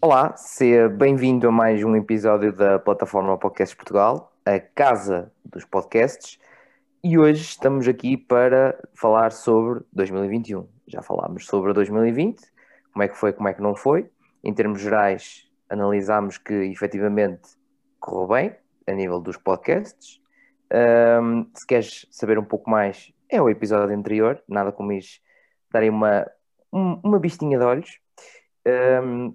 Olá, seja bem-vindo a mais um episódio da plataforma Podcasts Portugal, a casa dos podcasts, e hoje estamos aqui para falar sobre 2021. Já falámos sobre 2020, como é que foi, como é que não foi. Em termos gerais, analisámos que efetivamente correu bem a nível dos podcasts. Um, se queres saber um pouco mais, é o episódio anterior, nada como isso, darem uma, uma vistinha de olhos. Um,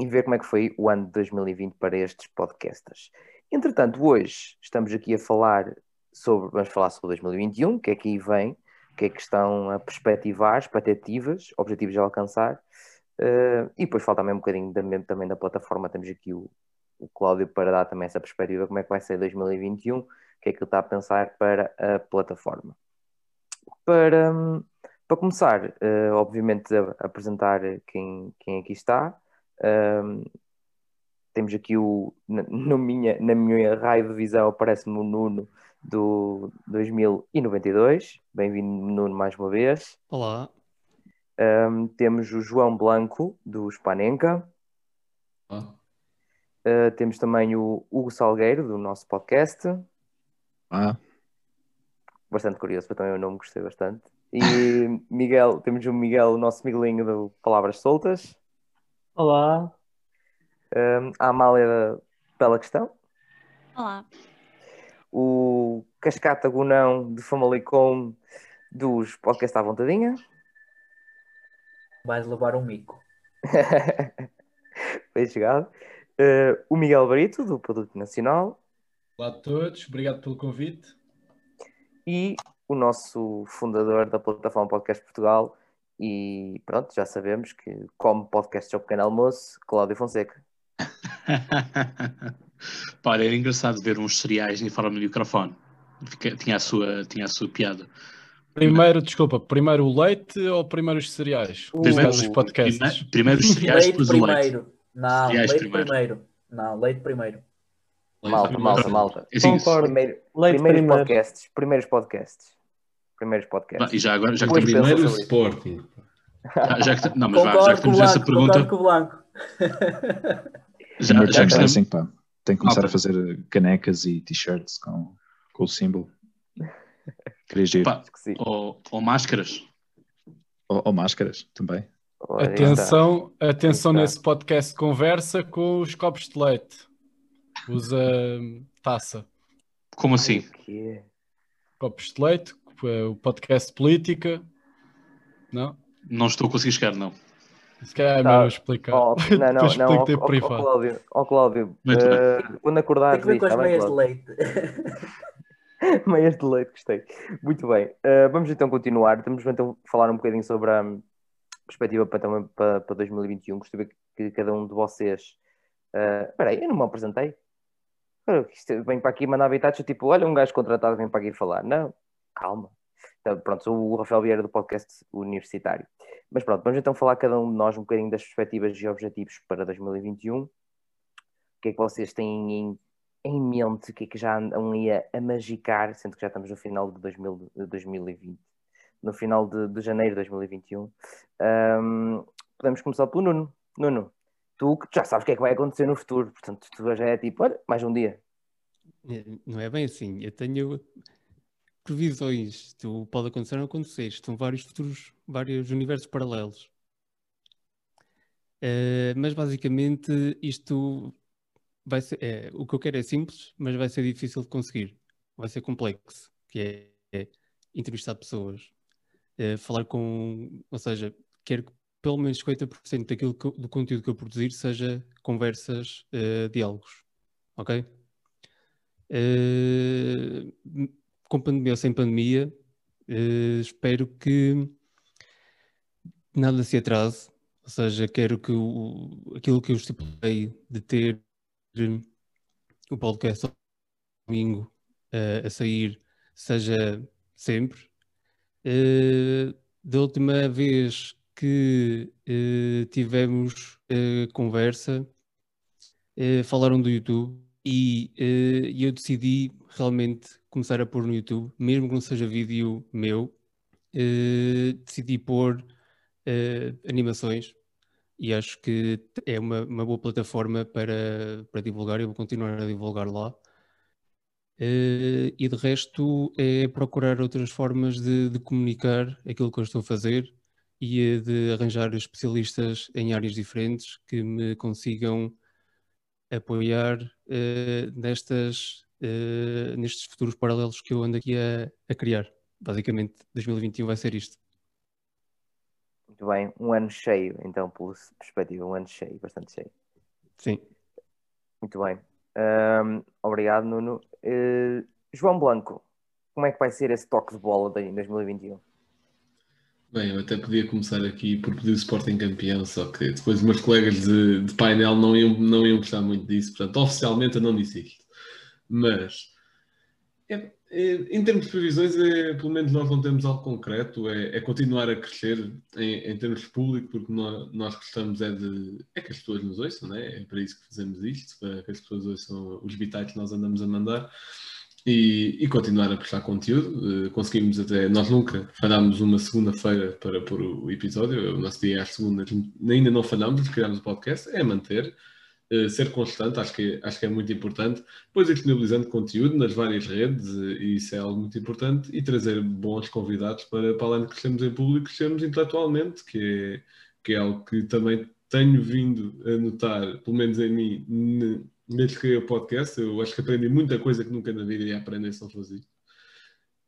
e ver como é que foi o ano de 2020 para estes podcasters. Entretanto, hoje estamos aqui a falar sobre, vamos falar sobre 2021, o que é que aí vem, o que é que estão a perspectivar, expectativas, objetivos a alcançar, uh, e depois falta também um bocadinho da, também da plataforma, temos aqui o, o Cláudio para dar também essa perspectiva, como é que vai ser 2021, o que é que ele está a pensar para a plataforma. Para, para começar, uh, obviamente, a, a apresentar quem, quem aqui está, um, temos aqui o, na, no minha, na minha raio de visão, aparece-me o Nuno do 2092. Bem-vindo, Nuno, mais uma vez. Olá. Um, temos o João Blanco, do Spanenka. Olá. Uh, temos também o Hugo Salgueiro, do nosso podcast. Ah. Bastante curioso, eu também o nome gostei bastante. E Miguel, temos o Miguel, o nosso Miguelinho do Palavras Soltas. Olá. Um, a Amália da Bela Questão. Olá. O Cascata Gunão de Famalicão dos Podcast à Vontadinha. Vais levar um mico. Bem chegado. Uh, o Miguel Barito, do Produto Nacional. Olá a todos, obrigado pelo convite. E o nosso fundador da plataforma Podcast Portugal, e pronto, já sabemos que como podcast ao pequeno almoço, Cláudio Fonseca. Pá, era engraçado ver uns cereais em forma de microfone. Tinha a sua, tinha a sua piada. Primeiro, desculpa, primeiro o leite ou primeiro os cereais? Primeiro os podcasts. Primeiro, primeiro os cereais, leite depois o leite. primeiro. Não, Cereais leite primeiro. primeiro. Não, leite primeiro. Malta, malta, malta. Assim, Concordo. Primeiro, Leite primeiros primeiro. podcasts. Primeiros podcasts. Primeiros podcasts. e já agora, já que Depois pensa Primeiro isso. Sporting. já, já que, não, mas vá, já que o Blanco, concordo pergunta, com o Blanco. já, Merchandising, já que estamos, assim, pá. Tem que começar Malta. a fazer canecas e t-shirts com, com o símbolo. Queria giro. pá, Acho que sim. ou, ou máscaras, Ou, ou máscaras também. Aí está. Atenção, atenção está. nesse podcast conversa com os copos de leite. Usa hum, taça. como assim? O? Copos de leite, eh, o podcast de política. Não? Não estou a conseguir chegar, não. Se calhar é Tá. melhor explicar. Oh, não, não, não. Ó privado. Cláudio, ó Cláudio, eh, quando Tem acordares, que ver com as bem, meias de leite. Meias de leite, gostei. Muito bem. Uh, vamos então continuar. Vamos então falar um bocadinho sobre a hum, perspectiva para, também, para, para 2021. Gostaria que cada um de vocês. Uh, espera aí, eu não me apresentei. Vem para aqui mandar habitados, tipo, olha, um gajo contratado vem para aqui falar. Não, calma. Então, pronto, sou o Rafael Vieira do podcast universitário. Mas pronto, vamos então falar cada um de nós um bocadinho das perspectivas e objetivos para 2021. O que é que vocês têm em em mente o que é que já andam aí a, a magicar, sendo que já estamos no final de 2000, de 2020, no final de, de janeiro de 2021. Ahm, podemos começar pelo Nuno. Nuno, tu que já sabes o que é que vai acontecer no futuro, portanto, tu já é tipo, olha, mais um dia. É, Não é bem assim. Eu tenho previsões. Isto pode acontecer ou não acontecer. Isto São vários futuros, vários universos paralelos. Eh, mas basicamente isto vai ser. é, o que eu quero é simples, mas vai ser difícil de conseguir. Vai ser complexo, que é, é entrevistar pessoas, eh, falar com. Ou seja, quero que pelo menos 50% daquilo que do conteúdo que eu produzir seja conversas, diálogos. Ok? Com pandemia ou sem pandemia, eh, espero que nada se atrase, ou seja, quero que o, aquilo que eu estipulei de ter eh, o podcast domingo eh, a sair seja sempre. Eh, da última vez que eh, tivemos conversa, falaram do YouTube e eu decidi realmente começar a pôr no YouTube, mesmo que não seja vídeo meu, eh, decidi pôr eh, animações e acho que é uma, uma boa plataforma para, para divulgar. Eu vou continuar a divulgar lá. Uh, e de resto é procurar outras formas de, de, comunicar aquilo que eu estou a fazer e de arranjar especialistas em áreas diferentes que me consigam apoiar uh, nestas, uh, nestes futuros paralelos que eu ando aqui a, a criar. Basicamente, 2021 vai ser isto. Muito bem, um ano cheio, então, pela perspectiva, um ano cheio, bastante cheio. Sim. Muito bem. Um, obrigado, Nuno. Uh, João Blanco, como é que vai ser esse toque de bola em 2021? Bem, eu até podia começar aqui por pedir o Sporting campeão, só que depois os meus colegas de, de painel não iam, não iam gostar muito disso, portanto, oficialmente eu não disse isto. Mas é, é, em termos de previsões, é, pelo menos nós não temos algo concreto, é, é continuar a crescer em, em, termos de público, porque nós, nós gostamos é de é que as pessoas nos ouçam, né? é para isso que fazemos isto, para que as pessoas ouçam os bitites que nós andamos a mandar. E, e, continuar a prestar conteúdo. Uh, conseguimos até. Nós nunca falhámos uma segunda-feira para pôr o episódio. O nosso dia às segundas ainda não falhámos, criámos o podcast. É manter. Eh, ser constante, acho que, é, acho que é muito importante. Depois disponibilizando conteúdo nas várias redes, eh, e isso é algo muito importante, e trazer bons convidados para, para além de crescermos em público, crescermos intelectualmente, que é, que é algo que também tenho vindo a notar, pelo menos em mim, desde que o podcast. Eu acho que aprendi muita coisa que nunca na vida ia aprender não fosse isto.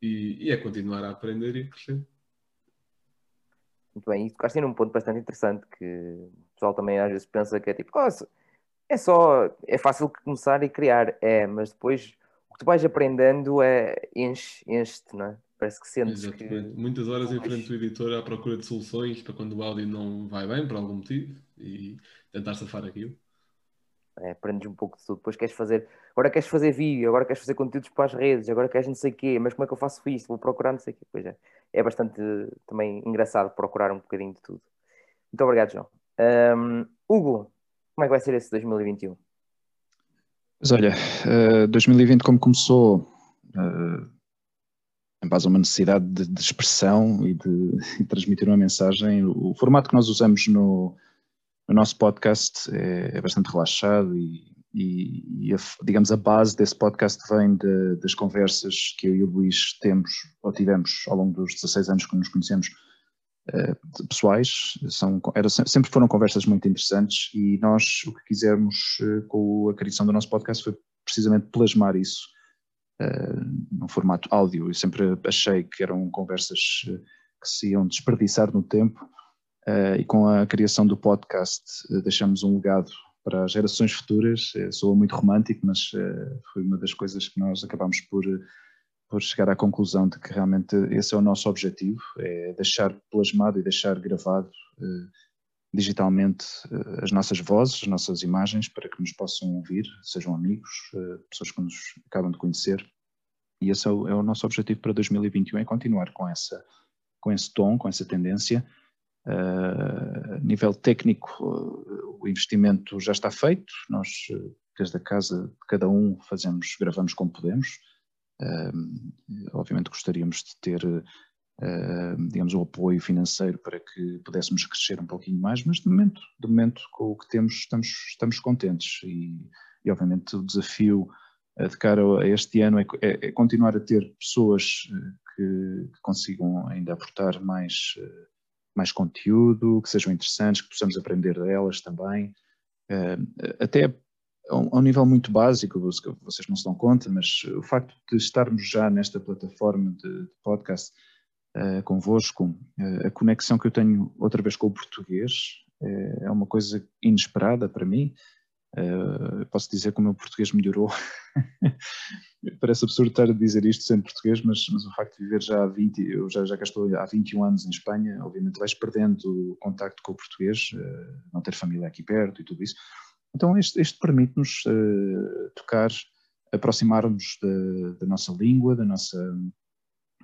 E, e é continuar a aprender e crescer. Muito bem, e tocaste num ponto bastante interessante que o pessoal também às vezes pensa que é tipo, oh, é só, é fácil começar e criar, é, mas depois o que tu vais aprendendo é enche, enche-te, não é? Parece que sentes Exatamente. que... Muitas horas em frente do editor à procura de soluções para quando o áudio não vai bem, por algum motivo, e tentar safar aquilo. É, aprendes um pouco de tudo. Depois queres fazer, agora queres fazer vídeo, agora queres fazer conteúdos para as redes, agora queres não sei o quê, mas como é que eu faço isso? Vou procurar não sei o quê. Pois é, é bastante também engraçado procurar um bocadinho de tudo. Muito obrigado, João. Um, Hugo, como é que vai ser esse 2021? Mas olha, uh, eh, 2020 como começou em base a uma necessidade de, de expressão e de, de, transmitir uma mensagem, o formato que nós usamos no, no nosso podcast é, é, bastante relaxado e, e, e a, digamos a base desse podcast vem de, das conversas que eu e o Luís temos ou tivemos ao longo dos 16 anos que nos conhecemos eh, pessoais, são, era, sempre foram conversas muito interessantes e nós o que quisemos uh, com a criação do nosso podcast foi precisamente plasmar isso uh, num formato áudio. Eu sempre achei que eram conversas que se iam desperdiçar no tempo e com a criação do podcast deixamos um legado para as gerações futuras. sou muito romântico, mas foi uma das coisas que nós acabamos por por chegar à conclusão de que realmente esse é o nosso objetivo, é deixar plasmado e deixar gravado eh, digitalmente eh, as nossas vozes, as nossas imagens, para que nos possam ouvir, sejam amigos, eh, pessoas que nos acabam de conhecer. E esse é o, é o, nosso objetivo para 2021, é continuar com, essa, com esse tom, com essa tendência. A nível técnico, o investimento já está feito, nós, desde a casa de cada um, fazemos, gravamos como podemos, obviamente gostaríamos de ter, digamos, o apoio financeiro para que pudéssemos crescer um pouquinho mais, mas de momento, de momento com o que temos estamos, estamos contentes. E, e obviamente o desafio uh, de cara a este ano é, é, é continuar a ter pessoas uh, que, que, consigam ainda aportar mais, mais conteúdo, que sejam interessantes, que possamos aprender delas também, até a um, nível muito básico, vocês não se dão conta, mas o facto de estarmos já nesta plataforma de, de podcast uh, convosco, uh, a conexão que eu tenho outra vez com o português uh, é uma coisa inesperada para mim. Posso dizer que o meu português melhorou. Parece absurdo estar a dizer isto sendo português, mas, mas, o facto de viver já há 20, eu já, já estou há 21 anos em Espanha, obviamente vais perdendo o contacto com o português, não ter família aqui perto e tudo isso. Então, isto permite-nos uh, tocar, aproximar-nos da, nossa língua, da nossa.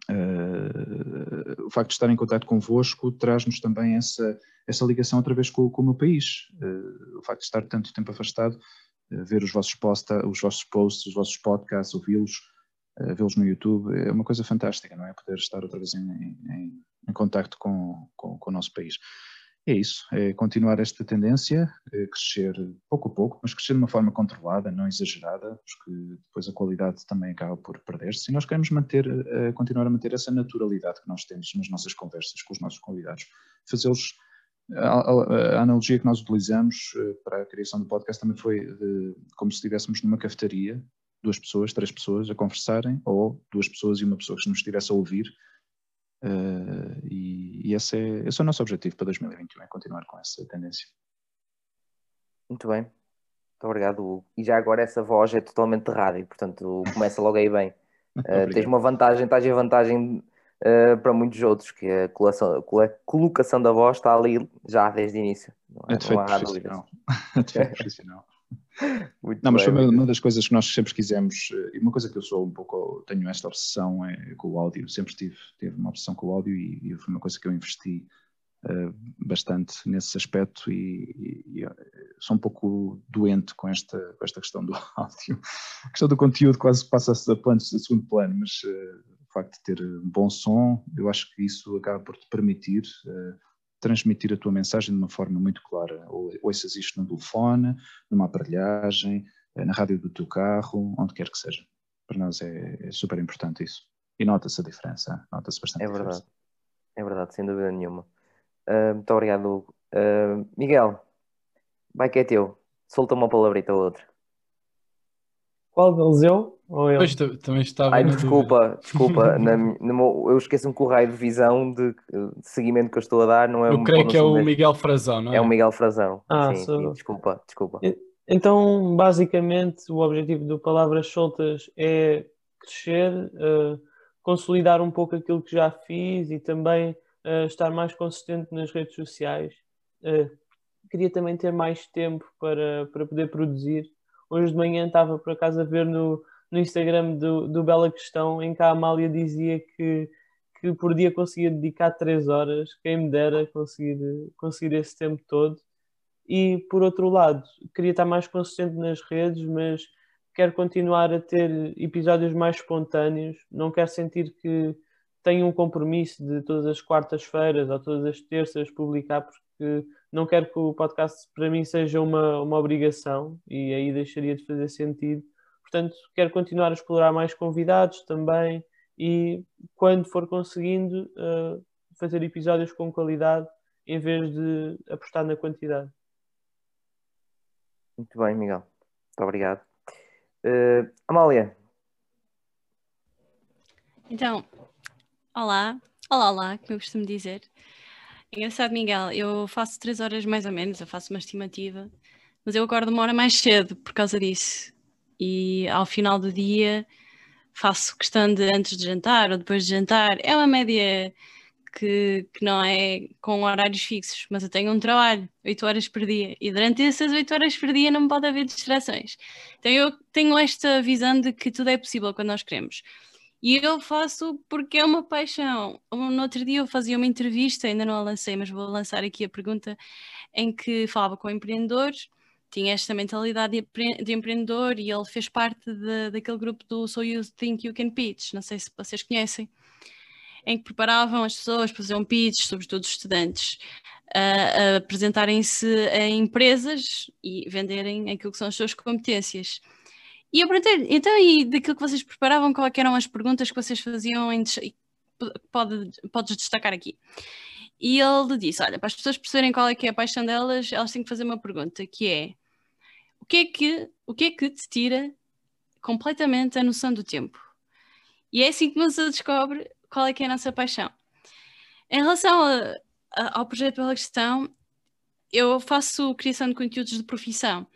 Uh, o facto de estar em contato convosco traz-nos também essa, essa ligação outra vez com, com o meu país. Uh, o facto de estar tanto tempo afastado, ver os vossos, posta, os vossos posts, os vossos podcasts, ouvi-los, vê-los no YouTube, é uma coisa fantástica, não é? Poder estar outra vez em, em, em contacto com, com, com o nosso país. É isso, é continuar esta tendência, é crescer pouco a pouco, mas crescer de uma forma controlada, não exagerada, porque depois a qualidade também acaba por perder-se. E nós queremos manter, uh, continuar a manter essa naturalidade que nós temos nas nossas conversas com os nossos convidados, fazê-los. A, a, analogia que nós utilizamos uh, para a criação do podcast também foi de, como se estivéssemos numa cafetaria, duas pessoas, três pessoas a conversarem, ou duas pessoas e uma pessoa que nos estivesse a ouvir Uh, e, e esse, é, esse é o nosso objetivo para 2021, é continuar com essa tendência. Muito bem, muito obrigado, Hugo. E já agora essa voz é totalmente de rádio, portanto começa logo aí bem. Uh, tens uma vantagem, estás em vantagem uh, para muitos outros, que a colocação, a colocação da voz está ali já desde o início. Não, é, não há profissional. é profissional. Muito não, mas foi uma, uma, das coisas que nós sempre quisemos, eh, e uma coisa que eu sou um pouco, tenho esta obsessão é com o áudio, sempre tive, tive uma obsessão com o áudio e, e foi uma coisa que eu investi uh, bastante nesse aspecto e, e, e, sou um pouco doente com esta, com esta questão do áudio. A questão do conteúdo quase passa a, plano, a segundo plano, mas uh, o facto de ter um bom som, eu acho que isso acaba por te permitir uh, transmitir a tua mensagem de uma forma muito clara. Ou ouças isto no telefone, numa aparelhagem, eh, na rádio do teu carro, onde quer que seja. Para nós é, é super importante isso. E nota-se a diferença, nota-se bastante É verdade, é verdade, sem dúvida nenhuma. Uh, muito obrigado, Hugo. Uh, Miguel, vai que é teu. Solta uma palavrita ou outra. Qual deles eu? Ou eu? Pois, também estava. Ai, desculpa, desculpa. na, meu, eu esqueço-me que o raio de visão de, de, seguimento que eu estou a dar não é Eu creio que é o Miguel Frazão, não é? É o Miguel Frazão. Ah, sim, sou... sim, desculpa, desculpa. Então, basicamente, o objetivo do Palavras Soltas é crescer, uh, consolidar um pouco aquilo que já fiz e também uh, estar mais consistente nas redes sociais. Uh, queria também ter mais tempo para, para poder produzir Hoje de manhã estava por acaso a ver no, no Instagram do, do Bela Questão em que a Amália dizia que, que por dia conseguia dedicar 3 horas, quem me dera conseguir, conseguir esse tempo todo. E por outro lado, queria estar mais consistente nas redes, mas quero continuar a ter episódios mais espontâneos, não quero sentir que tenho um compromisso de todas as quartas-feiras ou todas as terças publicar, porque não quero que o podcast para mim seja uma, uma obrigação e aí deixaria de fazer sentido. Portanto, quero continuar a explorar mais convidados também e, quando for conseguindo, uh, fazer episódios com qualidade em vez de apostar na quantidade. Muito bem, Miguel. Muito obrigado. Uh, Amália. Então, olá. Olá, olá, como eu costumo dizer. Engraçado, Miguel, eu faço três horas mais ou menos, eu faço uma estimativa, mas eu acordo uma hora mais cedo por causa disso. E ao final do dia faço questão de antes de jantar ou depois de jantar. É uma média que, que não é com horários fixos, mas eu tenho um trabalho, oito horas por dia, e durante essas oito horas por dia não pode haver distrações. Então eu tenho esta visão de que tudo é possível quando nós queremos. E eu faço porque é uma paixão. No outro dia eu fazia uma entrevista, ainda não a lancei, mas vou lançar aqui a pergunta, em que falava com empreendedores, tinha esta mentalidade de, de empreendedor e ele fez parte de, daquele grupo do So You Think You Can Pitch, não sei se vocês conhecem, em que preparavam as pessoas para fazer um pitch, sobretudo os estudantes, a, a apresentarem-se a empresas e venderem aquilo que são as suas competências. E eu perguntei, então, e daquilo que vocês preparavam, quais eram as perguntas que vocês faziam? Em, pode, podes destacar aqui. E ele disse: Olha, para as pessoas perceberem qual é que é a paixão delas, elas têm que fazer uma pergunta, que é que é que, o que, é que te tira completamente a noção do tempo? E é assim que você descobre qual é que é a nossa paixão. Em relação a, a, ao projeto Bela Questão, eu faço criação de conteúdos de profissão.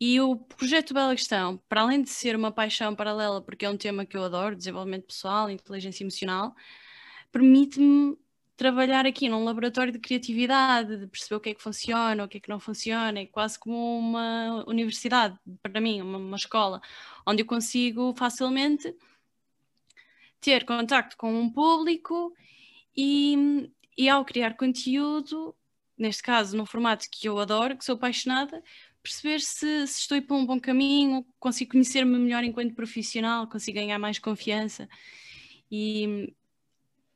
E o projeto Bela Questão, para além de ser uma paixão paralela, porque é um tema que eu adoro, desenvolvimento pessoal, inteligência emocional, permite-me trabalhar aqui num laboratório de criatividade, de perceber o que é que funciona, o que é que não funciona, é quase como uma universidade, para mim, uma, uma escola, onde eu consigo facilmente ter contacto com um público e, e ao criar conteúdo, neste caso num formato que eu adoro, que sou apaixonada, perceber se, se estou por um bom caminho, consigo conhecer-me melhor enquanto profissional, consigo ganhar mais confiança. E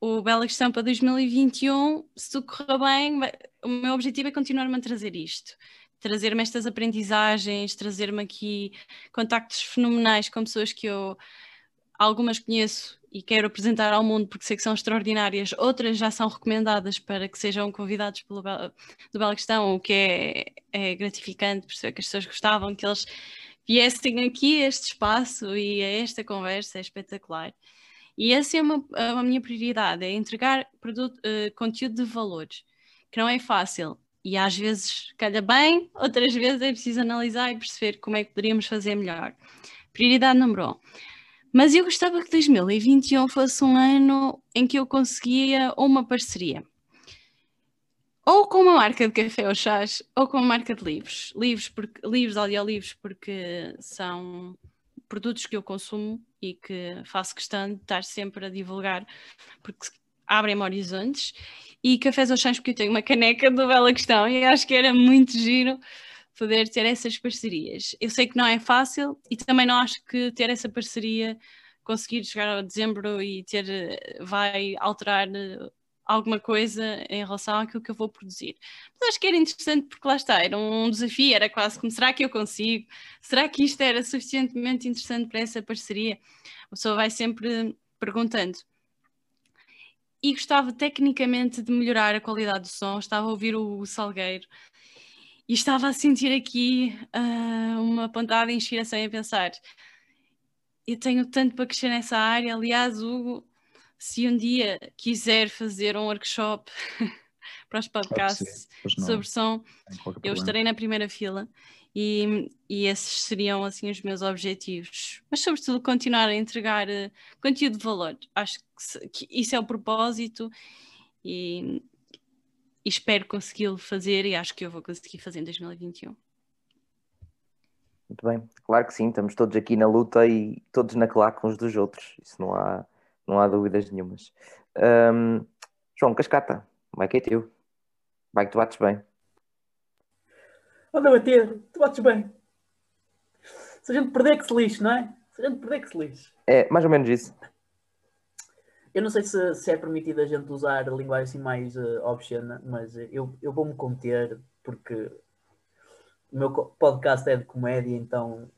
o Bela Questão para 2021, se tudo correr bem, o meu objetivo é continuar-me a trazer isto. Trazer-me estas aprendizagens, trazer-me aqui contactos fenomenais com pessoas que eu algumas conheço e quero apresentar ao mundo porque sei que são extraordinárias, outras já são recomendadas para que sejam convidados pelo Bela, do Bela Questão, o que é, é gratificante perceber que as pessoas gostavam, que eles viessem aqui a este espaço e a esta conversa, é espetacular. E essa é uma, a minha prioridade, é entregar produto, eh, conteúdo de valores, que não é fácil. E às vezes calha bem, outras vezes é preciso analisar e perceber como é que poderíamos fazer melhor. Prioridade número um. Mas eu gostava que 2021 fosse um ano em que eu conseguia uma parceria. Ou com uma marca de café ou chás, ou com uma marca de livros. Livros, porque, livros audiolivros, porque são produtos que eu consumo e que faço questão de estar sempre a divulgar, porque abrem-me horizontes. E cafés chás, porque eu tenho uma caneca do Bela Questão e acho que era muito giro poder ter essas parcerias. Eu sei que não é fácil e também não acho que ter essa parceria, conseguir chegar a dezembro e ter, eh, vai alterar eh, alguma coisa em relação àquilo que eu vou produzir. Mas acho que era interessante porque lá está, era um desafio, era quase como, será que eu consigo? Será que isto era suficientemente interessante para essa parceria? A pessoa vai sempre perguntando. E gostava tecnicamente de melhorar a qualidade do som, estava a ouvir o Salgueiro e estava a sentir aqui ah, uma pontada de inspiração e a pensar eu tenho tanto para crescer nessa área, aliás, Hugo, se um dia quiser fazer um workshop para os podcasts não, sobre som, eu estarei na primeira fila e, e esses seriam assim os meus objetivos. Mas sobretudo continuar a entregar eh, conteúdo de valor. Acho que, se- que isso é o propósito e, e espero consegui-lo fazer e acho que eu vou conseguir fazer em 2021. Muito bem, claro que sim, estamos todos aqui na luta e todos na claque uns dos outros, isso não há, não há dúvidas nenhumas. Ahm, João Cascata, vai que é teu, vai que tu bates bem. Anda a bater, tu bates bem. Se a gente perder que se lixe, não é? Se a gente perder que se lixe. É mais ou menos isso. Eu não sei se, se é permitido a gente usar linguagem assim mais uh, obscena, mas eu, eu vou-me conter porque o meu podcast é de comédia, então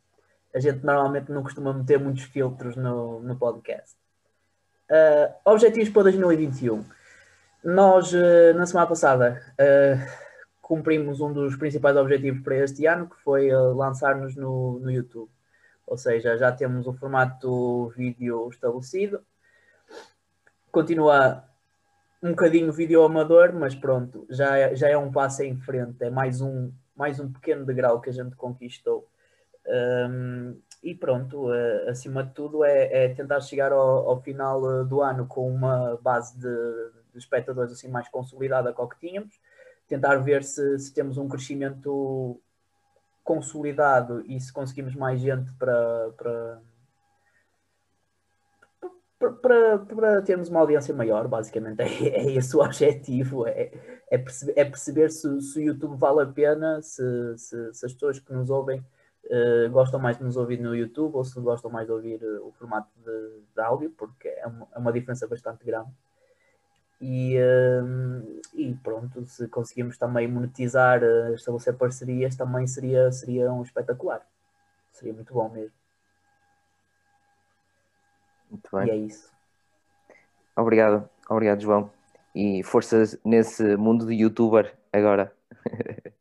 a gente normalmente não costuma meter muitos filtros no, no podcast. Uh, objetivos para 2021. Nós, uh, na semana passada, uh, cumprimos um dos principais objetivos para este ano, que foi lançar-nos no, no YouTube. Ou seja, já temos o formato vídeo estabelecido. Continua um bocadinho vídeo amador, mas pronto, já é, já é um passo em frente, é mais um, mais um pequeno degrau que a gente conquistou. Um, e pronto, uh, acima de tudo é, é tentar chegar ao, ao final uh, do ano com uma base de, de espectadores assim mais consolidada com o que tínhamos, tentar ver se, se temos um crescimento consolidado e se conseguimos mais gente para, para, para termos uma audiência maior, basicamente. É, é esse o objetivo, é, é perceber, é perceber se, se o YouTube vale a pena, se, se, se as pessoas que nos ouvem uh, gostam mais de nos ouvir no YouTube ou se gostam mais de ouvir uh, o formato de, de áudio, porque é uma, é uma diferença bastante grande. E, uh, e pronto, se conseguimos também monetizar, estabelecer parcerias, também seria, seria um espetacular. Seria muito bom mesmo. Muito bem. E é isso. Obrigado, obrigado, João. E forças nesse mundo de youtuber agora.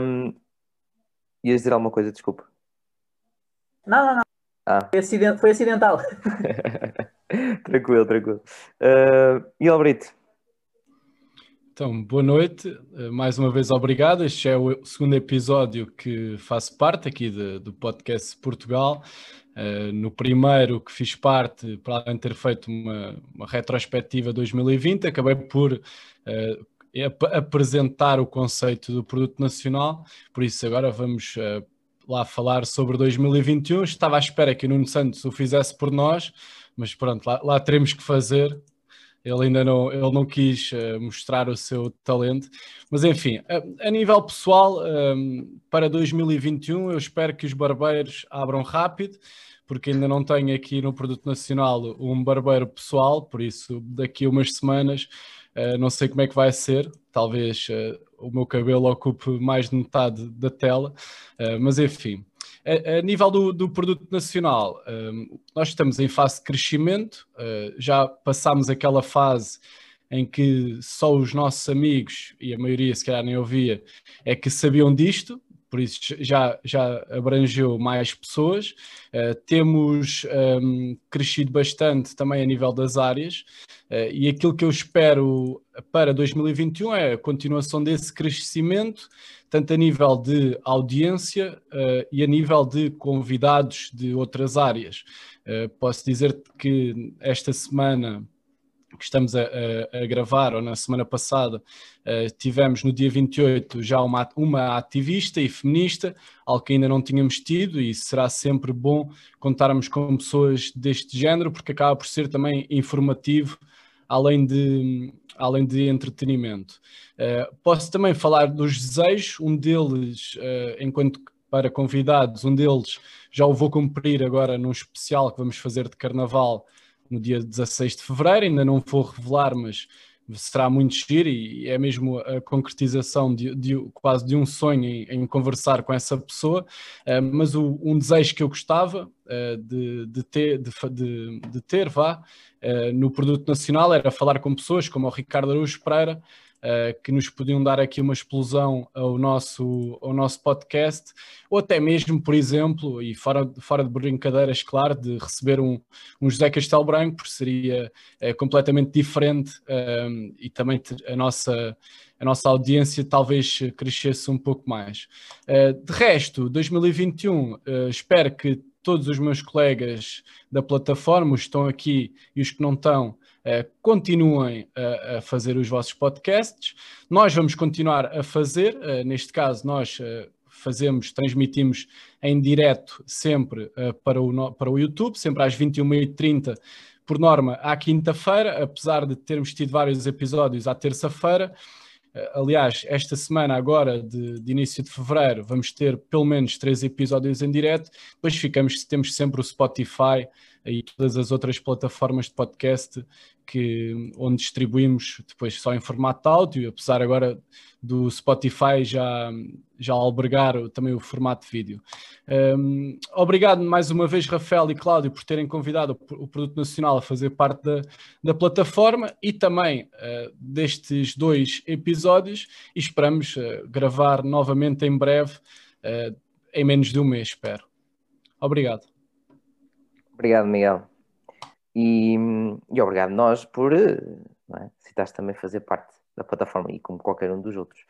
um, ias dizer alguma coisa, desculpa. Não, não, não. Ah. Foi, acident, foi acidental. tranquilo, tranquilo. Uh, e Albrito? Então, boa noite. Uh, Mais uma vez, obrigado. Este é o segundo episódio que faço parte aqui de, do podcast Portugal. Uh, no primeiro que fiz parte, para além de ter feito uma, uma retrospectiva 2020, acabei por uh, apresentar o conceito do produto nacional. Por isso, agora vamos uh, lá falar sobre 2021. Estava à espera que o Nuno Santos o fizesse por nós, mas pronto, lá, lá teremos que fazer ele ainda não, ele não quis uh, mostrar o seu talento. Mas enfim, a, a nível pessoal, um, para 2021 eu espero que os barbeiros abram rápido, porque ainda não tenho aqui no Produto Nacional um barbeiro pessoal, por isso daqui a umas semanas uh, não sei como é que vai ser, talvez uh, o meu cabelo ocupe mais de metade da tela, mas enfim. A, a nível do, do, produto nacional, nós estamos em fase de crescimento, uh, já passámos aquela fase em que só os nossos amigos, e a maioria se calhar nem ouvia, é que sabiam disto, por isso já, já abrangeu mais pessoas. Uh, temos um, crescido bastante também a nível das áreas, uh, e aquilo que eu espero para 2021 é a continuação desse crescimento, tanto a nível de audiência uh, e a nível de convidados de outras áreas. posso dizer que esta semana que estamos a, a, a, gravar, ou na semana passada, uh, tivemos no dia 28 já uma, uma ativista e feminista, algo que ainda não tínhamos tido, e será sempre bom contarmos com pessoas deste género, porque acaba por ser também informativo, além de, além de entretenimento. Uh, posso também falar dos desejos, um deles, uh, enquanto para convidados, um deles já o vou cumprir agora num especial que vamos fazer de carnaval no dia 16 de fevereiro, ainda não vou revelar, mas será muito giro e é mesmo a concretização de, de quase de um sonho em, em, conversar com essa pessoa, uh, mas o, um desejo que eu gostava uh, de, de, ter, de, de ter vá, uh, no produto nacional era falar com pessoas como o Ricardo Araújo Pereira, uh, que nos podiam dar aqui uma explosão ao nosso, ao nosso podcast, ou até mesmo, por exemplo, e fora, fora de brincadeiras, claro, de receber um, um José Castelo Branco, porque seria uh, completamente diferente um, e também a nossa a nossa audiência talvez crescesse um pouco mais. Uh, de resto, 2021, uh, espero que todos os meus colegas da plataforma, os que estão aqui e os que não estão, continuem a, fazer os vossos podcasts. Nós vamos continuar a fazer, uh, neste caso, nós uh, fazemos, transmitimos em direto sempre para, o, para o YouTube, sempre às 21h30, por norma, à quinta-feira, apesar de termos tido vários episódios à terça-feira. Aliás, esta semana, agora de, de, início de fevereiro, vamos ter pelo menos três episódios em direto. Depois ficamos, temos sempre o Spotify e todas as outras plataformas de podcast que, onde distribuímos depois só em formato de áudio, apesar agora do Spotify já, já albergar também o formato de vídeo. Um, obrigado mais uma vez, Rafael e Cláudio, por terem convidado o Produto Nacional a fazer parte da, da plataforma e também uh, destes dois episódios e esperamos uh, gravar novamente em breve, uh, em menos de um mês, espero. Obrigado. Obrigado, Miguel. E, e obrigado nós por é? se estás também fazer parte da plataforma e como qualquer um dos outros.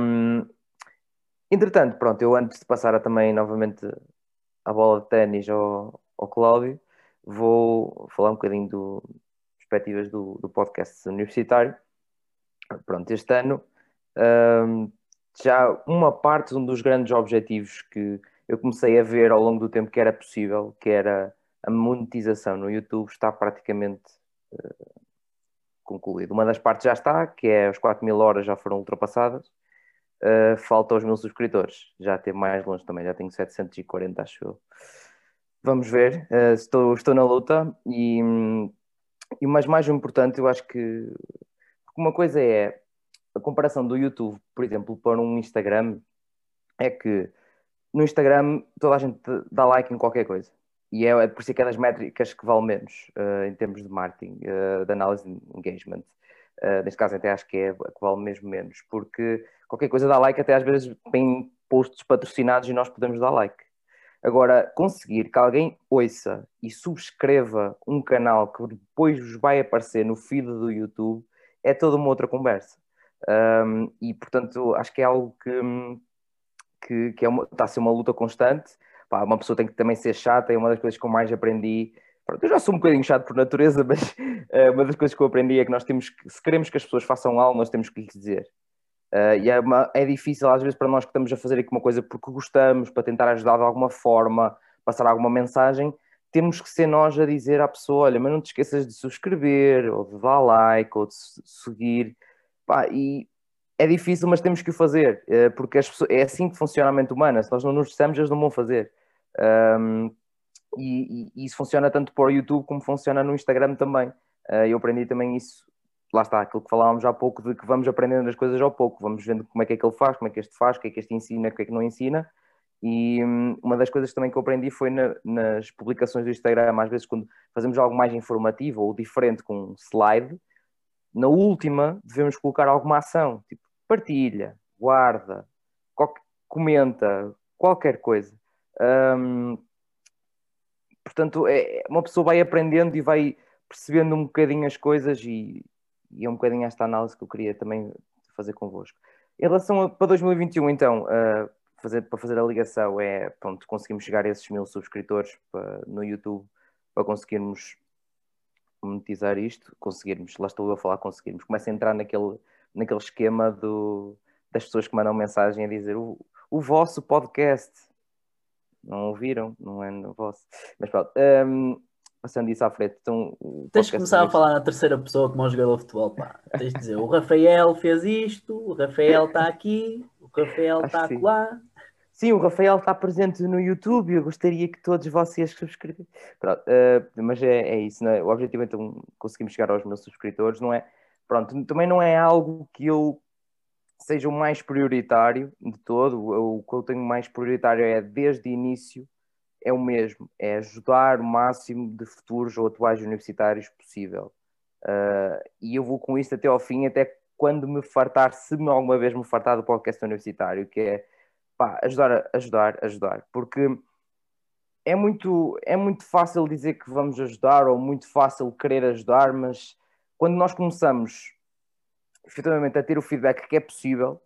Um, entretanto, pronto, eu antes de passar a, também novamente a bola de ténis ao, ao Cláudio, vou falar um bocadinho do perspectivas do, do podcast universitário. Pronto, este ano um, já uma parte, um dos grandes objetivos que eu comecei a ver ao longo do tempo que era possível, que era a monetização no YouTube, está praticamente uh, concluído. Uma das partes já está, que é as 4 mil horas já foram ultrapassadas. Uh, falta os mil subscritores. Já ter mais longe também, já tenho 740, acho eu. Vamos ver, uh, estou, estou na luta e, e mas mais importante, eu acho que uma coisa é a comparação do YouTube, por exemplo, para um Instagram, é que no Instagram toda a gente dá like em qualquer coisa. E é, é por isso que é das métricas que vale menos uh, em termos de marketing, uh, de análise de engagement. Uh, neste caso, até acho que é que vale mesmo menos, porque qualquer coisa dá like, até às vezes tem posts patrocinados e nós podemos dar like. Agora, conseguir que alguém ouça e subscreva um canal que depois vos vai aparecer no feed do YouTube é toda uma outra conversa. Um, e, portanto, acho que é algo que, hum, que, que é uma, está a ser uma luta constante. Pá, uma pessoa tem que também ser chata, é uma das coisas que eu mais aprendi. Pronto, eu já sou um bocadinho chato por natureza, mas uh, uma das coisas que eu aprendi é que nós temos que, se queremos que as pessoas façam algo, nós temos que lhes dizer. Uh, e é, uma, é difícil às vezes para nós que estamos a fazer aqui uma coisa porque gostamos, para tentar ajudar de alguma forma, passar alguma mensagem, temos que ser nós a dizer à pessoa: olha, mas não te esqueças de subscrever, ou de dar like, ou de seguir. Pá, e é difícil, mas temos que o fazer, eh, porque pessoas, é assim que funciona a mente humana. Se nós não nos dissemos, eles não vão fazer. Um, e, e, isso funciona tanto para o YouTube como funciona no Instagram também. Uh, eu aprendi também isso, lá está, aquilo que falávamos há pouco, de que vamos aprendendo as coisas ao pouco, vamos vendo como é que é que ele faz, como é que este faz, o que é que este ensina, o que é que não ensina. E um, uma das coisas também que eu aprendi foi na, nas publicações do Instagram, às vezes quando fazemos algo mais informativo ou diferente com um slide, na última devemos colocar alguma ação, tipo partilha, guarda, comenta, qualquer coisa. Portanto, é, uma pessoa vai aprendendo e vai percebendo um bocadinho as coisas e, e é um bocadinho esta análise que eu queria também fazer convosco. Em relação a, para 2021, então, uh, fazer, para fazer a ligação é, pronto, conseguimos chegar a esses mil subscritores para, no YouTube para conseguirmos monetizar isto, conseguirmos, lá estou eu a falar conseguirmos, começa a entrar naquele, naquele esquema do, das pessoas que mandam mensagem a dizer o, o vosso podcast, não ouviram, não é no vosso. Mas pronto, um, passando isso à frente. Então, Tens de começar a falar na terceira pessoa como um jogador de futebol. Pá. Tens de dizer: o Rafael fez isto, o Rafael está aqui, o Rafael está lá. Sim, o Rafael está presente no YouTube eu gostaria que todos vocês subscrevessem. Uh, mas é, é isso, é? o objetivo é então conseguimos chegar aos meus subscritores, não é? Pronto, também não é algo que eu seja o mais prioritário de todo. O que eu tenho mais prioritário é desde o início é o mesmo, é ajudar o máximo de futuros ou atuais universitários possível. Uh, e eu vou com isso até ao fim, até quando me fartar, se alguma vez me fartar do podcast universitário, que é pá, ajudar, ajudar, ajudar, porque é muito, é muito fácil dizer que vamos ajudar ou muito fácil querer ajudar, mas quando nós começamos efetivamente a ter o feedback que é possível,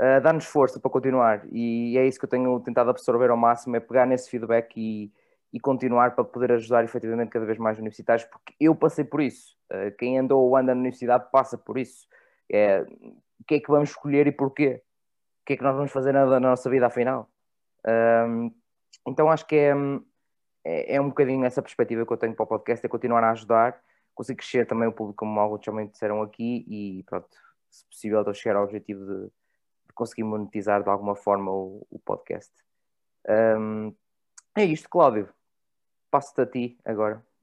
uh, dá-nos força para continuar. E é isso que eu tenho tentado absorver ao máximo, é pegar nesse feedback e, e continuar para poder ajudar efetivamente cada vez mais universitários, porque eu passei por isso. Uh, quem andou ou anda na universidade passa por isso. É, o que é que vamos escolher e porquê? Que é que nós vamos fazer na, na nossa vida afinal? Um, então acho que é, é, é, um bocadinho essa perspectiva que eu tenho para o podcast, é continuar a ajudar consigo crescer também o público, como alguns também disseram aqui, e pronto, se possível, estou a chegar ao objetivo de, de conseguir monetizar de alguma forma o, o podcast. Um, é isto, Cláudio. Passo-te a ti agora.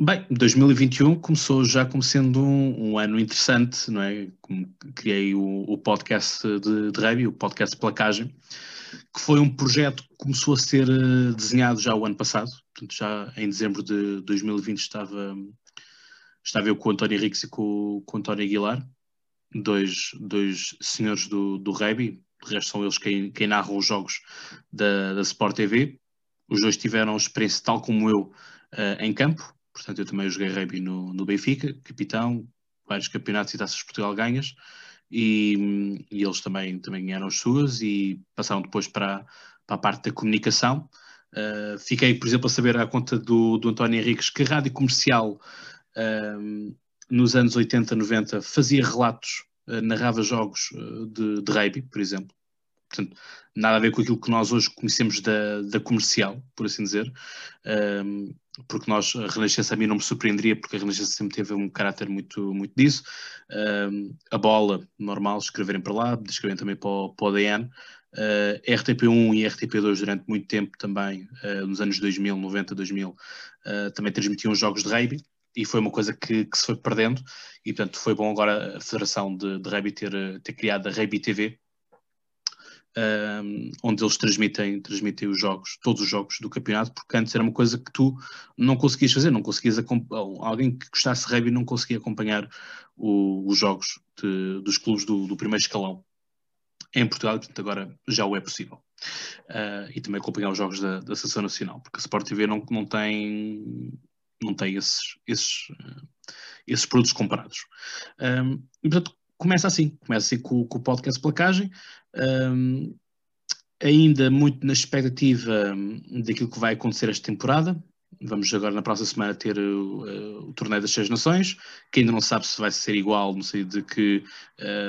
Bem, 2021 começou já como sendo um, um ano interessante, não é? Como criei o, o podcast de, de o podcast placagem, que foi um projeto que começou a ser eh, desenhado já o ano passado, portanto já em dezembro de 2020 estava, Estava eu com o António Henriques e com, com o António Aguilar, dois, dois senhores do, do de resto são eles quem, quem narram os jogos da, da Sport TV. Os dois tiveram experiência, tal como eu, uh, em campo. Portanto, eu também joguei rugby no, no Benfica, capitão, vários campeonatos e taças de Portugal ganhas. E, e, eles também, também ganharam as suas e passaram depois para, para a parte da comunicação. Uh, fiquei, por exemplo, a saber à conta do, do António Henriques que rádio comercial um, nos anos 80, 90, fazia relatos, uh, narrava jogos uh, de, de rugby, por exemplo. Portanto, nada a ver com aquilo que nós hoje conhecemos da, da comercial, por assim dizer, um, porque nós, a Renascença a mim não me surpreenderia, porque a Renascença sempre teve um caráter muito, muito disso. Um, a bola, normal, escreverem para lá, escreverem também para o, para o DN. Uh, RTP1 e RTP2 durante muito tempo também, uh, nos anos 2000, 90, 2000, uh, também transmitiam jogos de rugby e foi uma coisa que, que, se foi perdendo e portanto foi bom agora a Federação de, de Rugby ter, ter criado a Rugby TV um, onde eles transmitem, transmitem os jogos, todos os jogos do campeonato, porque antes era uma coisa que tu não conseguias fazer, não conseguias alguém que gostasse de rugby não conseguia acompanhar o, os jogos de, dos clubes do, do, primeiro escalão em Portugal, portanto agora já o é possível. Uh, e também acompanhar os jogos da, da Seleção Nacional, porque a Sport TV não, não tem não tem esses, esses, uh, esses produtos comparados. Um, portanto, começa assim, começa assim com, com o podcast Placagem, um, ainda muito na expectativa daquilo que vai acontecer esta temporada, vamos agora na próxima semana ter o, o torneio das Seis Nações, que ainda não sabe se vai ser igual, no sentido de que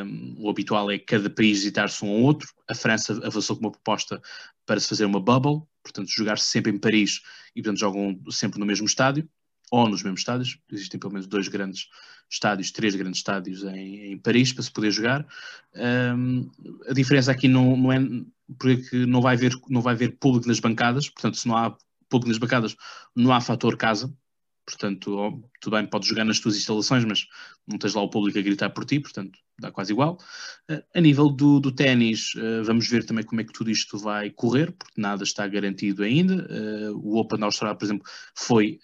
um, o habitual é cada país visitar-se um ao outro. A França avançou com uma proposta para se fazer uma bubble, portanto, jogar-se sempre em Paris e, portanto, jogam sempre no mesmo estádio ou nos mesmos estádios. Existem pelo menos dois grandes estádios, três grandes estádios em, em Paris para se poder jogar. Um, a diferença aqui não, não é porque não vai, haver, não vai haver público nas bancadas, portanto, se não há público nas bancadas, não há fator casa. Portanto, tudo bem, podes jogar nas tuas instalações, mas não tens lá o público a gritar por ti, portanto, dá quase igual. Uh, a nível do, do ténis, uh, vamos ver também como é que tudo isto vai correr, porque nada está garantido ainda. Uh, o Open da Austrália, por exemplo, foi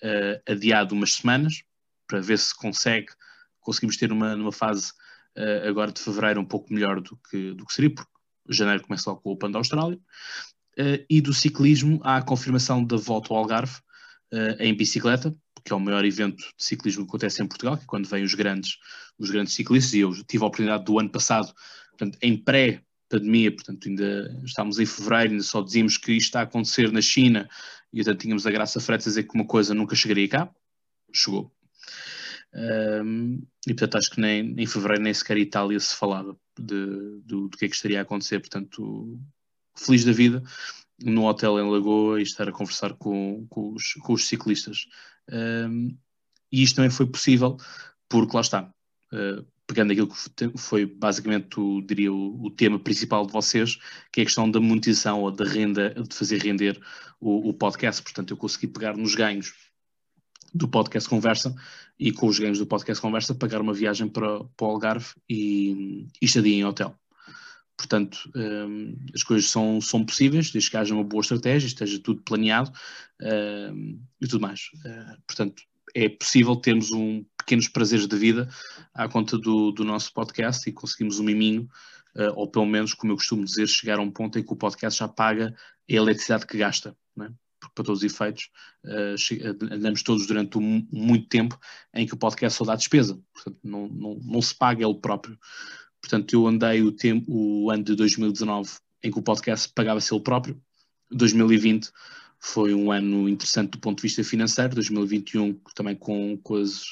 adiado umas semanas, para ver se consegue, conseguimos ter uma, numa fase agora de fevereiro um pouco melhor do que, do que seria, porque janeiro começa logo com o Open da Austrália. e do ciclismo, há a confirmação da volta ao Algarve em bicicleta, que é o maior evento de ciclismo que acontece em Portugal, que é quando vêm os grandes, os grandes ciclistas, e eu tive a oportunidade do ano passado, portanto, em pré-pandemia, portanto, ainda estávamos em fevereiro, ainda só dizíamos que isto está a acontecer na China, e portanto tínhamos a graça frete a dizer que uma coisa nunca chegaria cá, chegou. Um, e portanto acho que nem em fevereiro nem sequer Itália se falava de, do, do que é que estaria a acontecer, portanto, feliz da vida no hotel em Lagoa e estar a conversar com, com, os, com os, ciclistas. Um, e isto também foi possível porque lá está, uh, pegando aquilo que foi basicamente, o, diria, o, o, tema principal de vocês, que é a questão da monetização ou da renda, de fazer render o, o podcast. Portanto, eu consegui pegar nos ganhos do podcast Conversa e com os ganhos do podcast Conversa pagar uma viagem para, para o Algarve e, e estadia em hotel. Portanto, um, as coisas são, são possíveis, desde que haja uma boa estratégia, esteja tudo planeado um, e tudo mais. Uh, portanto, é possível termos um pequenos prazeres de vida à conta do, do nosso podcast e conseguimos um miminho, uh, ou pelo menos, como eu costumo dizer, chegar a um ponto em que o podcast já paga a eletricidade que gasta. Né? Porque, para todos os efeitos, uh, andamos todos durante um, muito tempo em que o podcast só dá despesa, portanto, não, não, não se paga ele próprio. Portanto, eu andei o, tempo, o ano de 2019 em que o podcast pagava-se ele próprio. 2020 foi um ano interessante do ponto de vista financeiro. 2021 também com, com, as,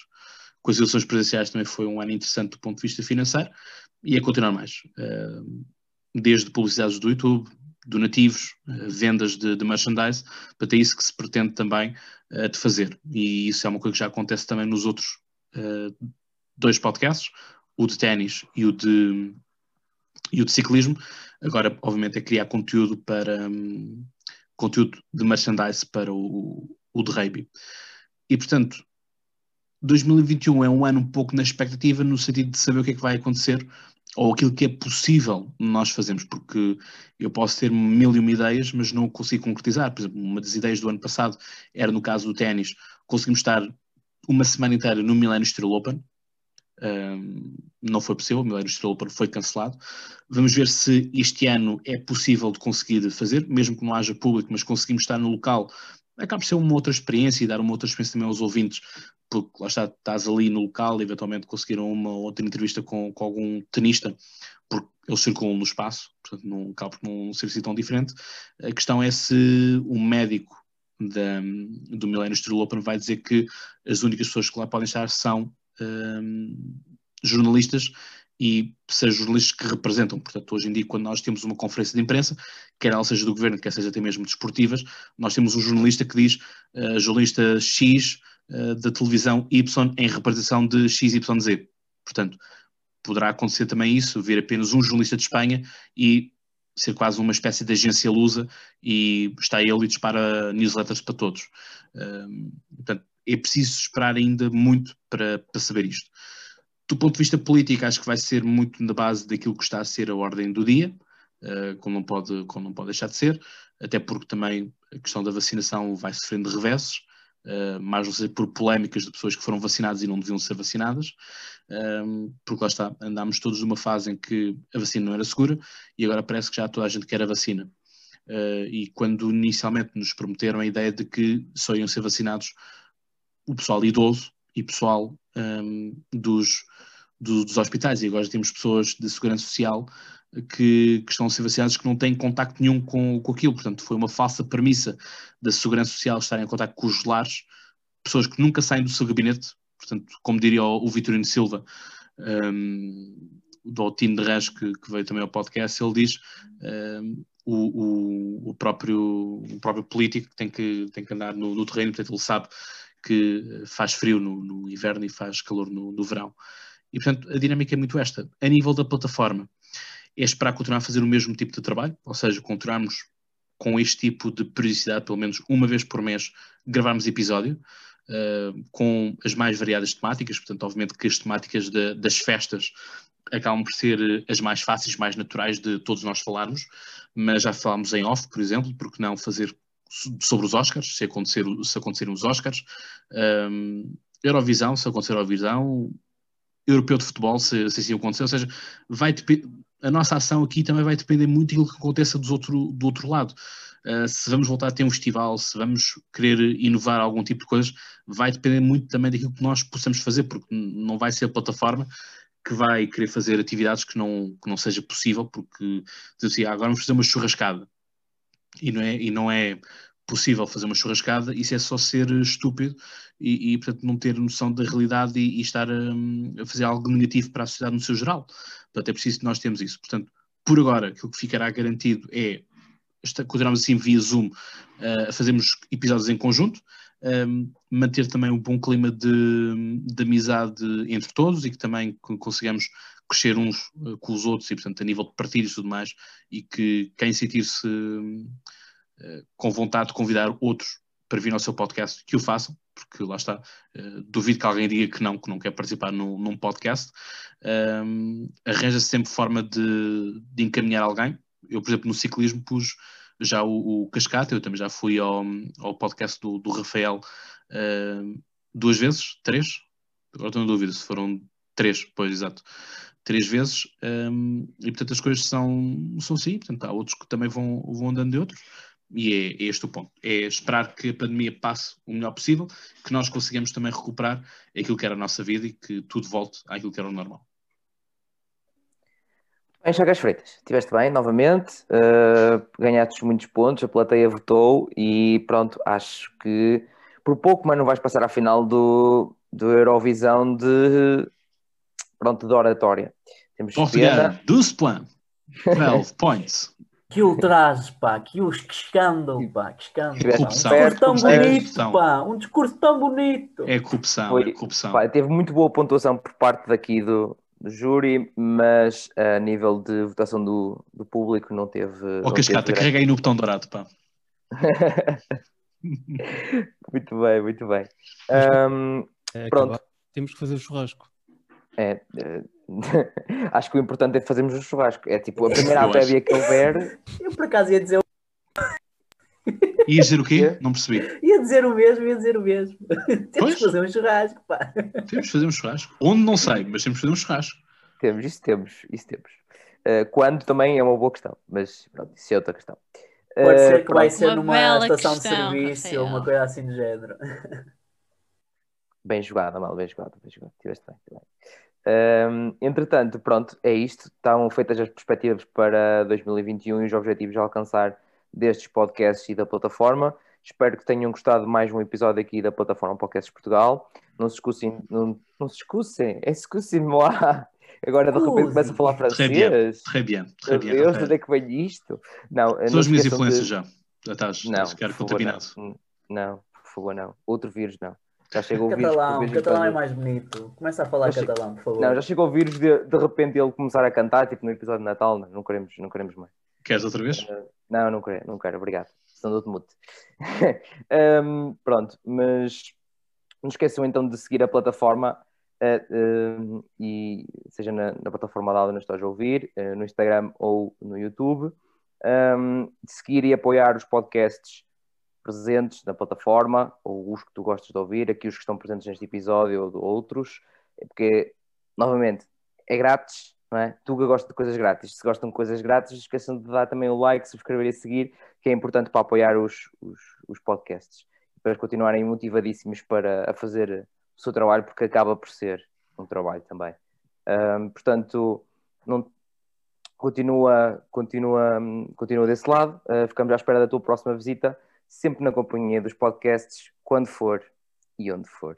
com as eleições presidenciais também foi um ano interessante do ponto de vista financeiro. E é continuar mais. Eh, desde publicidades do YouTube, donativos, eh, vendas de, de merchandise, para ter isso que se pretende também eh, de fazer. E isso é uma coisa que já acontece também nos outros dois podcasts o de ténis e o de, e o de ciclismo. Agora, obviamente, é criar conteúdo para um, conteúdo de merchandise para o, o de rugby. E, portanto, 2021 é um ano um pouco na expectativa, no sentido de saber o que é que vai acontecer ou aquilo que é possível nós fazermos, porque eu posso ter mil e uma ideias, mas não consigo concretizar. Por exemplo, uma das ideias do ano passado era no caso do ténis, conseguimos estar uma semana inteira no Millennium Steel Open, um, não foi possível, o Milênio Estrela foi cancelado. Vamos ver se este ano é possível de conseguir fazer, mesmo que não haja público, mas conseguimos estar no local. Acaba por ser uma outra experiência e dar uma outra experiência também aos ouvintes, porque lá está, estás ali no local, eventualmente conseguiram uma outra entrevista com, com algum tenista, porque eles circulam no espaço, portanto não acaba por não ser assim tão diferente. A questão é se o médico da, do Millennium Steel Open vai dizer que as únicas pessoas que lá podem estar são um, jornalistas e sejam jornalistas que representam. Portanto, hoje em dia, quando nós temos uma conferência de imprensa, quer ela seja do governo, quer seja até mesmo desportivas, nós temos um jornalista que diz uh, jornalista X uh, da televisão Y em representação de XYZ. Portanto, poderá acontecer também isso, ver apenas um jornalista de Espanha e ser quase uma espécie de agência lusa e está ele e dispara newsletters para todos. Um, portanto, é preciso esperar ainda muito para, para saber isto. Do ponto de vista político, acho que vai ser muito na base daquilo que está a ser a ordem do dia, uh, como, não pode, como não pode deixar de ser, até porque também a questão da vacinação vai sofrendo revessos, uh, mais não sei por polémicas de pessoas que foram vacinadas e não deviam ser vacinadas, um, porque lá está, andámos todos numa fase em que a vacina não era segura e agora parece que já toda a gente quer a vacina. Uh, e quando inicialmente nos prometeram a ideia de que só iam ser vacinados o pessoal idoso e pessoal um, dos, do, dos hospitais. E agora temos pessoas de segurança social que, que, estão a ser vacinados que não têm contacto nenhum com, com aquilo. Portanto, foi uma falsa premissa da Segurança Social estarem em contacto com os lares, pessoas que nunca saem do seu gabinete. Portanto, como diria o, o Vitorino Silva, um, do Altino de Rãs, que, que, veio também ao podcast, ele diz um, o, o, o, próprio, o próprio político tem que, tem que andar no, no terreno, portanto ele sabe que faz frio no, no inverno e faz calor no, no verão. E, portanto, a dinâmica é muito esta. A nível da plataforma, é esperar continuar a fazer o mesmo tipo de trabalho, ou seja, continuarmos com este tipo de periodicidade, pelo menos uma vez por mês, gravarmos episódio, uh, com as mais variadas temáticas, portanto, obviamente que as temáticas de, das festas acabam por ser as mais fáceis, mais naturais de todos nós falarmos, mas já falámos em off, por exemplo, porque não fazer sobre os Oscars, se, acontecer, se acontecerem os Oscars, um, Eurovisão, se acontecer a Eurovisão, Europeu de Futebol, se, se assim acontecer, ou seja, vai a nossa ação aqui também vai depender muito daquilo que aconteça do outro, do outro lado. Uh, se vamos voltar a ter um festival, se vamos querer inovar algum tipo de coisas, vai depender muito também daquilo que nós possamos fazer, porque não vai ser a plataforma que vai querer fazer atividades que não, que não seja possível, porque assim, ah, agora vamos fazer uma churrascada. E não é, e não é possível fazer uma churrascada, isso é só ser estúpido e, e portanto, não ter noção da realidade e, e estar um, a fazer algo negativo para a sociedade no seu geral. Portanto, é preciso que nós temos isso. Portanto, por agora, aquilo que ficará garantido é, continuamos assim via Zoom, uh, a fazermos episódios em conjunto, um, manter também um bom clima de, de, amizade entre todos e que também consigamos crescer uns uh, com os outros e, portanto, a nível de partilhos e tudo mais, e que quem sentir-se uh, com vontade de convidar outros para vir ao seu podcast, que o façam, porque lá está, uh, duvido que alguém diga que não, que não quer participar num podcast. Um, Arranja-se sempre forma de, de, encaminhar alguém. Eu, por exemplo, no ciclismo pus já o, o Cascata, eu também já fui ao, ao podcast do, do Rafael duas vezes, três, agora estou na dúvida se foram três, pois exato, três vezes, um, e portanto as coisas são, são assim, portanto há outros que também vão, vão andando de outros, e é, é, este o ponto. É esperar que a pandemia passe o melhor possível, que nós consigamos também recuperar aquilo que era a nossa vida e que tudo volte àquilo que era o normal. Bem, Chagas Freitas, estiveste bem novamente, uh, ganhaste muitos pontos, a plateia votou e pronto, acho que por pouco, mas não vais passar à final do, do Eurovisão de, pronto, de oratória. Temos Portugal, 12 points, 12 points. Que ultraje, pá, que, que escândalo, pá, que escândalo. Corrupção. Um discurso tão bonito, é pá, um discurso tão bonito. É corrupção, Foi, é corrupção. Pá, teve muito boa pontuação por parte daqui do, do júri, mas a nível de votação do, do público não teve. Ó, oh, Cascata, carrega aí no botão dourado, pá. muito bem, muito bem. Um, é, pronto. Temos que fazer o churrasco. É, é acho que o importante é fazermos o churrasco. É tipo a primeira apébia que houver. Eu por acaso ia dizer. Ia dizer o quê? Não percebi. Ia dizer o mesmo, ia dizer o mesmo. temos que fazer um churrasco, pá. Temos que fazer um churrasco. Onde não sei, mas temos que fazer um churrasco. Temos, isso temos, isso temos. Uh, quando também é uma boa questão, mas pronto, isso é outra questão. Pode ser que uh, vai ser numa estação questão, de serviço ou uma coisa assim do género. Bem jogada, mal, bem jogada, bem jogada. Tiveste bem, bem. Um, entretanto, pronto, é isto. Estão feitas as perspectivas para 2021 e os objetivos a alcançar destes podcasts e da plataforma. Espero que tenham gostado de mais um episódio aqui da plataforma Podcasts Portugal. Não se escussem, não, não se escussem, é escussem lá. Agora de repente começa a falar francês. Très bien, très bien. Deus, onde é que vem isto? Não, São as minhas influências de... já. Já estás, não, estás contaminado. Não. não, por favor, não. Outro vírus, não. Já chegou o vírus. Catalão, catalão é mais bonito. Começa a falar já catalão, por favor. Não, já chegou o vírus de, de repente ele começar a cantar, tipo no episódio de Natal. Não, não, queremos, não queremos mais. Queres outra vez? Uh, não, não quero, não quero, obrigado. Senão dou-te mute. um, pronto, mas não esqueçam então de seguir a plataforma. Uh, uh, e seja na, na plataforma da aula nos estás a ouvir, uh, no Instagram ou no YouTube, um, seguir e apoiar os podcasts presentes na plataforma, ou os que tu gostas de ouvir, aqui os que estão presentes neste episódio ou de outros, é porque, novamente, é grátis, não é? Tu que gostas de coisas grátis, se gostam de coisas grátis, esqueçam de dar também o like, subscrever e seguir, que é importante para apoiar os, os, os podcasts, para continuarem motivadíssimos para a fazer o seu trabalho, porque acaba por ser um trabalho também. Um, portanto, não, continua, continua, continua desse lado. Uh, ficamos à espera da tua próxima visita, sempre na companhia dos podcasts, quando for e onde for.